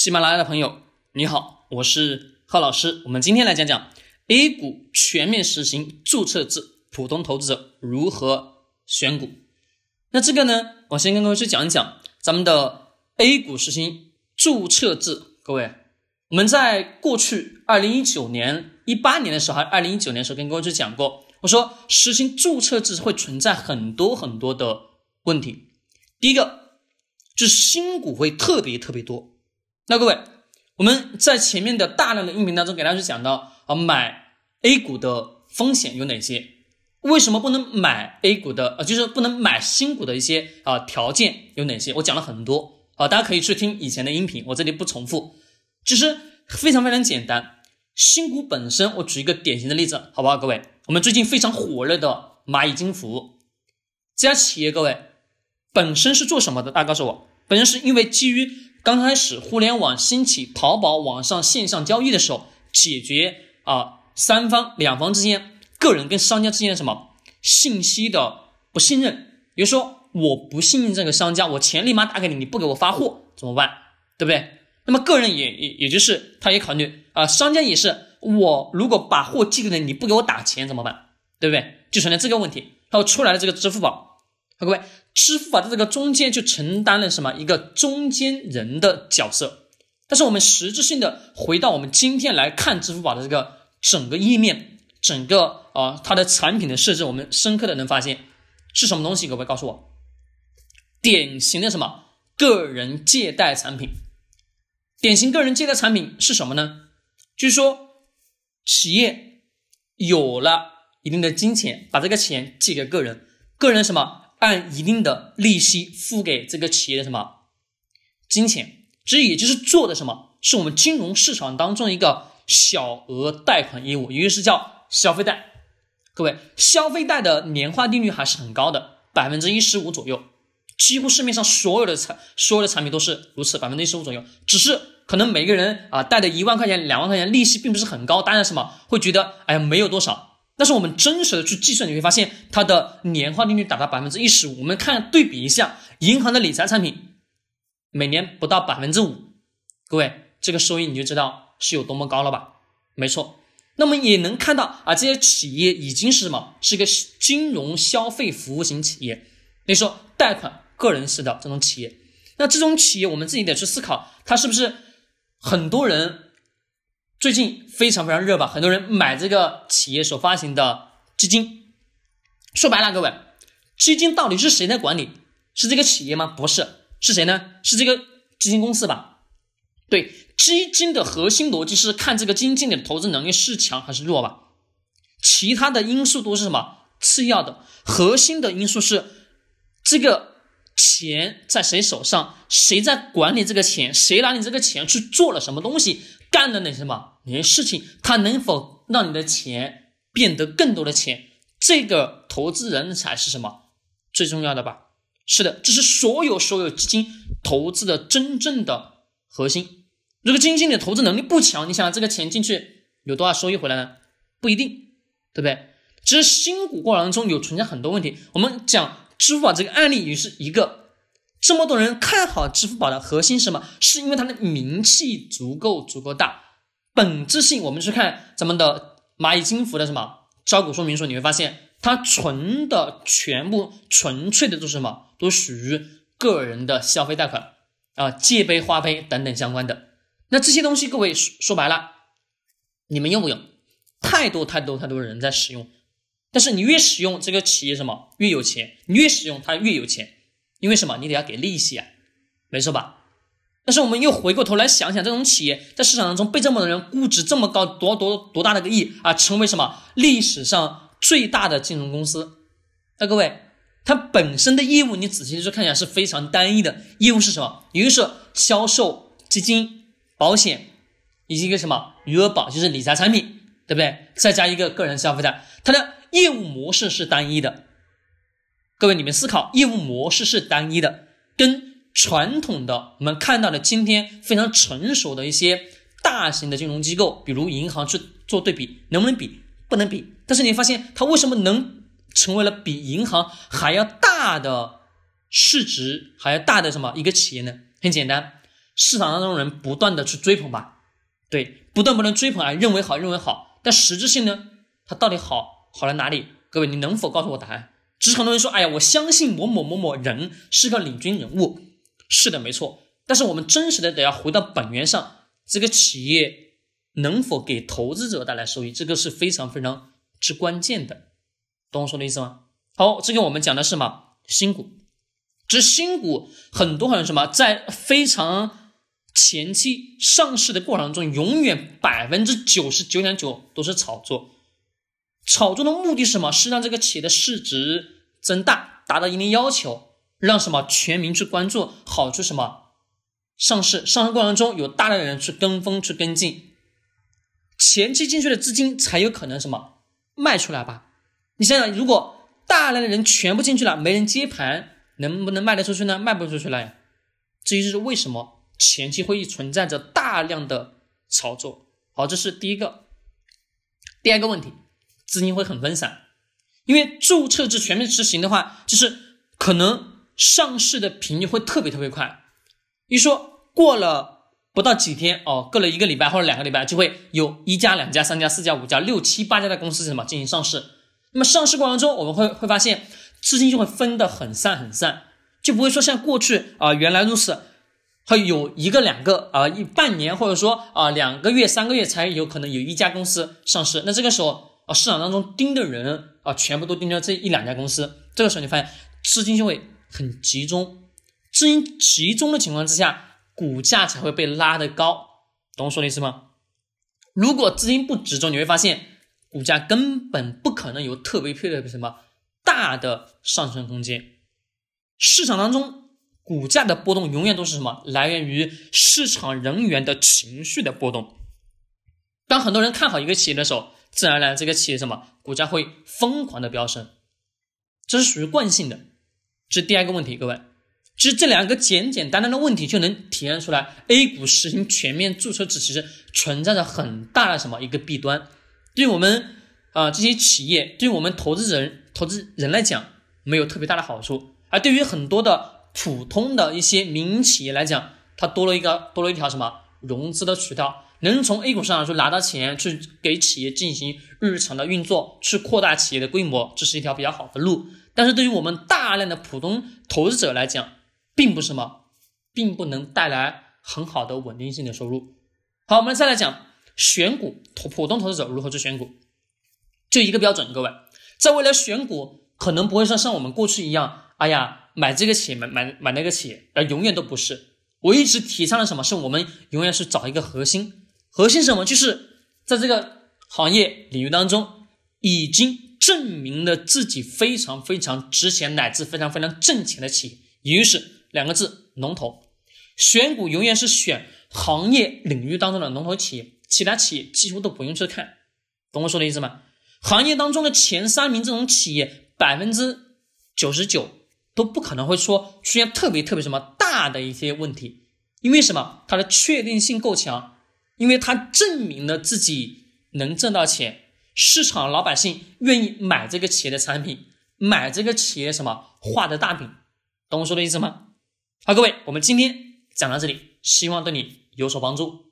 喜马拉雅的朋友，你好，我是贺老师。我们今天来讲讲 A 股全面实行注册制，普通投资者如何选股。那这个呢，我先跟各位去讲一讲咱们的 A 股实行注册制。各位，我们在过去二零一九年、一八年的时候，还是二零一九年的时候，跟各位去讲过，我说实行注册制会存在很多很多的问题。第一个就是新股会特别特别多。那各位，我们在前面的大量的音频当中给大家去讲到啊，买 A 股的风险有哪些？为什么不能买 A 股的？呃，就是不能买新股的一些啊条件有哪些？我讲了很多啊，大家可以去听以前的音频，我这里不重复。其实非常非常简单，新股本身，我举一个典型的例子，好不好？各位，我们最近非常火热的蚂蚁金服这家企业，各位本身是做什么的？大家告诉我，本身是因为基于。刚开始互联网兴起，淘宝网上线上交易的时候，解决啊三方两方之间，个人跟商家之间的什么信息的不信任。比如说，我不信任这个商家，我钱立马打给你，你不给我发货怎么办？对不对？那么个人也也也就是他也考虑啊，商家也是，我如果把货寄给你，你不给我打钱怎么办？对不对？就存在这个问题，然后出来了这个支付宝。各位，支付宝的这个中间就承担了什么一个中间人的角色。但是我们实质性的回到我们今天来看支付宝的这个整个页面，整个啊它的产品的设置，我们深刻的能发现是什么东西？各位告诉我，典型的什么个人借贷产品？典型个人借贷产品是什么呢？就是说企业有了一定的金钱，把这个钱借给个人，个人什么？按一定的利息付给这个企业的什么金钱，这也就是做的什么，是我们金融市场当中一个小额贷款业务，也就是叫消费贷。各位，消费贷的年化利率还是很高的，百分之一十五左右，几乎市面上所有的产所有的产品都是如此，百分之一十五左右。只是可能每个人啊贷的一万块钱、两万块钱利息并不是很高，当然什么会觉得哎呀没有多少。但是我们真实的去计算，你会发现它的年化利率达到百分之一十五。我们看对比一下银行的理财产品，每年不到百分之五，各位这个收益你就知道是有多么高了吧？没错。那么也能看到啊，这些企业已经是什么？是一个金融消费服务型企业，你说贷款个人式的这种企业。那这种企业我们自己得去思考，它是不是很多人？最近非常非常热吧，很多人买这个企业所发行的基金。说白了，各位，基金到底是谁在管理？是这个企业吗？不是，是谁呢？是这个基金公司吧？对，基金的核心逻辑是看这个基金经理的投资能力是强还是弱吧？其他的因素都是什么？次要的，核心的因素是这个钱在谁手上，谁在管理这个钱，谁拿你这个钱去做了什么东西。干的那什么那些事情，它能否让你的钱变得更多的钱？这个投资人才是什么最重要的吧？是的，这是所有所有基金投资的真正的核心。如果基金经理投资能力不强，你想这个钱进去有多少收益回来呢？不一定，对不对？其实新股过程当中有存在很多问题。我们讲支付宝这个案例也是一个。这么多人看好支付宝的核心是什么？是因为它的名气足够足够大。本质性，我们去看咱们的蚂蚁金服的什么招股说明书，你会发现它纯的全部纯粹的都是什么？都属于个人的消费贷款啊，借呗、花呗等等相关的。那这些东西，各位说说白了，你们用不用？太多太多太多人在使用，但是你越使用，这个企业什么越有钱，你越使用它越有钱。因为什么？你得要给利息啊，没错吧？但是我们又回过头来想想，这种企业在市场当中被这么多人估值这么高，多多多大的个亿啊，成为什么历史上最大的金融公司？那各位，它本身的业务你仔细去看一下是非常单一的，业务是什么？一个是销售基金、保险，以及一个什么余额宝，就是理财产品，对不对？再加一个个人消费贷，它的业务模式是单一的。各位，你们思考，业务模式是单一的，跟传统的我们看到的今天非常成熟的一些大型的金融机构，比如银行去做对比，能不能比？不能比。但是你发现它为什么能成为了比银行还要大的市值还要大的什么一个企业呢？很简单，市场当中人不断的去追捧吧，对，不断不断追捧啊，认为好，认为好，但实质性呢，它到底好好在哪里？各位，你能否告诉我答案？只是很多人说，哎呀，我相信某某某某人是个领军人物，是的，没错。但是我们真实的得要回到本源上，这个企业能否给投资者带来收益，这个是非常非常之关键的，懂我说的意思吗？好，这个我们讲的是什么？新股。这新股很多很多什么，在非常前期上市的过程中，永远百分之九十九点九都是炒作。炒作的目的是什么？是让这个企业的市值增大，达到一定要求，让什么全民去关注，好处什么？上市上市过程中有大量的人去跟风去跟进，前期进去的资金才有可能什么卖出来吧？你想想，如果大量的人全部进去了，没人接盘，能不能卖得出去呢？卖不出去了呀。这就是为什么前期会议存在着大量的炒作。好，这是第一个。第二个问题，资金会很分散，因为注册制全面实行的话，就是可能上市的频率会特别特别快。一说过了不到几天哦，过了一个礼拜或者两个礼拜，就会有一家、两家、三家、四家、五家、六七八家的公司什么进行上市。那么上市过程中，我们会会发现资金就会分得很散很散，就不会说像过去啊原来如此，会有一个两个啊一半年或者说啊两个月、三个月才有可能有一家公司上市。那这个时候啊市场当中盯的人啊全部都盯着这一两家公司，这个时候你发现资金就会很集中。资金集中的情况之下，股价才会被拉得高，懂我说的意思吗？如果资金不集中，你会发现股价根本不可能有特别特别什么大的上升空间。市场当中股价的波动永远都是什么？来源于市场人员的情绪的波动。当很多人看好一个企业的时候，自然而然这个企业什么股价会疯狂的飙升，这是属于惯性的。这是第二个问题，各位。其实这两个简简单单的问题就能体现出来，A 股实行全面注册制其实存在着很大的什么一个弊端，对我们啊这些企业，对我们投资人投资人来讲没有特别大的好处，而对于很多的普通的一些民营企业来讲，它多了一个多了一条什么融资的渠道，能从 A 股上去拿到钱去给企业进行日常的运作，去扩大企业的规模，这是一条比较好的路。但是对于我们大量的普通投资者来讲，并不是什么，并不能带来很好的稳定性的收入。好，我们再来讲选股，普普通投资者如何去选股，就一个标准，各位，在未来选股可能不会说像我们过去一样，哎呀，买这个企业，买买买那个企业，而永远都不是。我一直提倡的什么是我们永远是找一个核心，核心什么？就是在这个行业领域当中，已经证明了自己非常非常值钱，乃至非常非常挣钱的企业，也就是。两个字，龙头。选股永远是选行业领域当中的龙头企业，其他企业几乎都不用去看，懂我说的意思吗？行业当中的前三名这种企业，百分之九十九都不可能会说出现特别特别什么大的一些问题，因为什么？它的确定性够强，因为他证明了自己能挣到钱，市场老百姓愿意买这个企业的产品，买这个企业什么画的大饼，懂我说的意思吗？好，各位，我们今天讲到这里，希望对你有所帮助。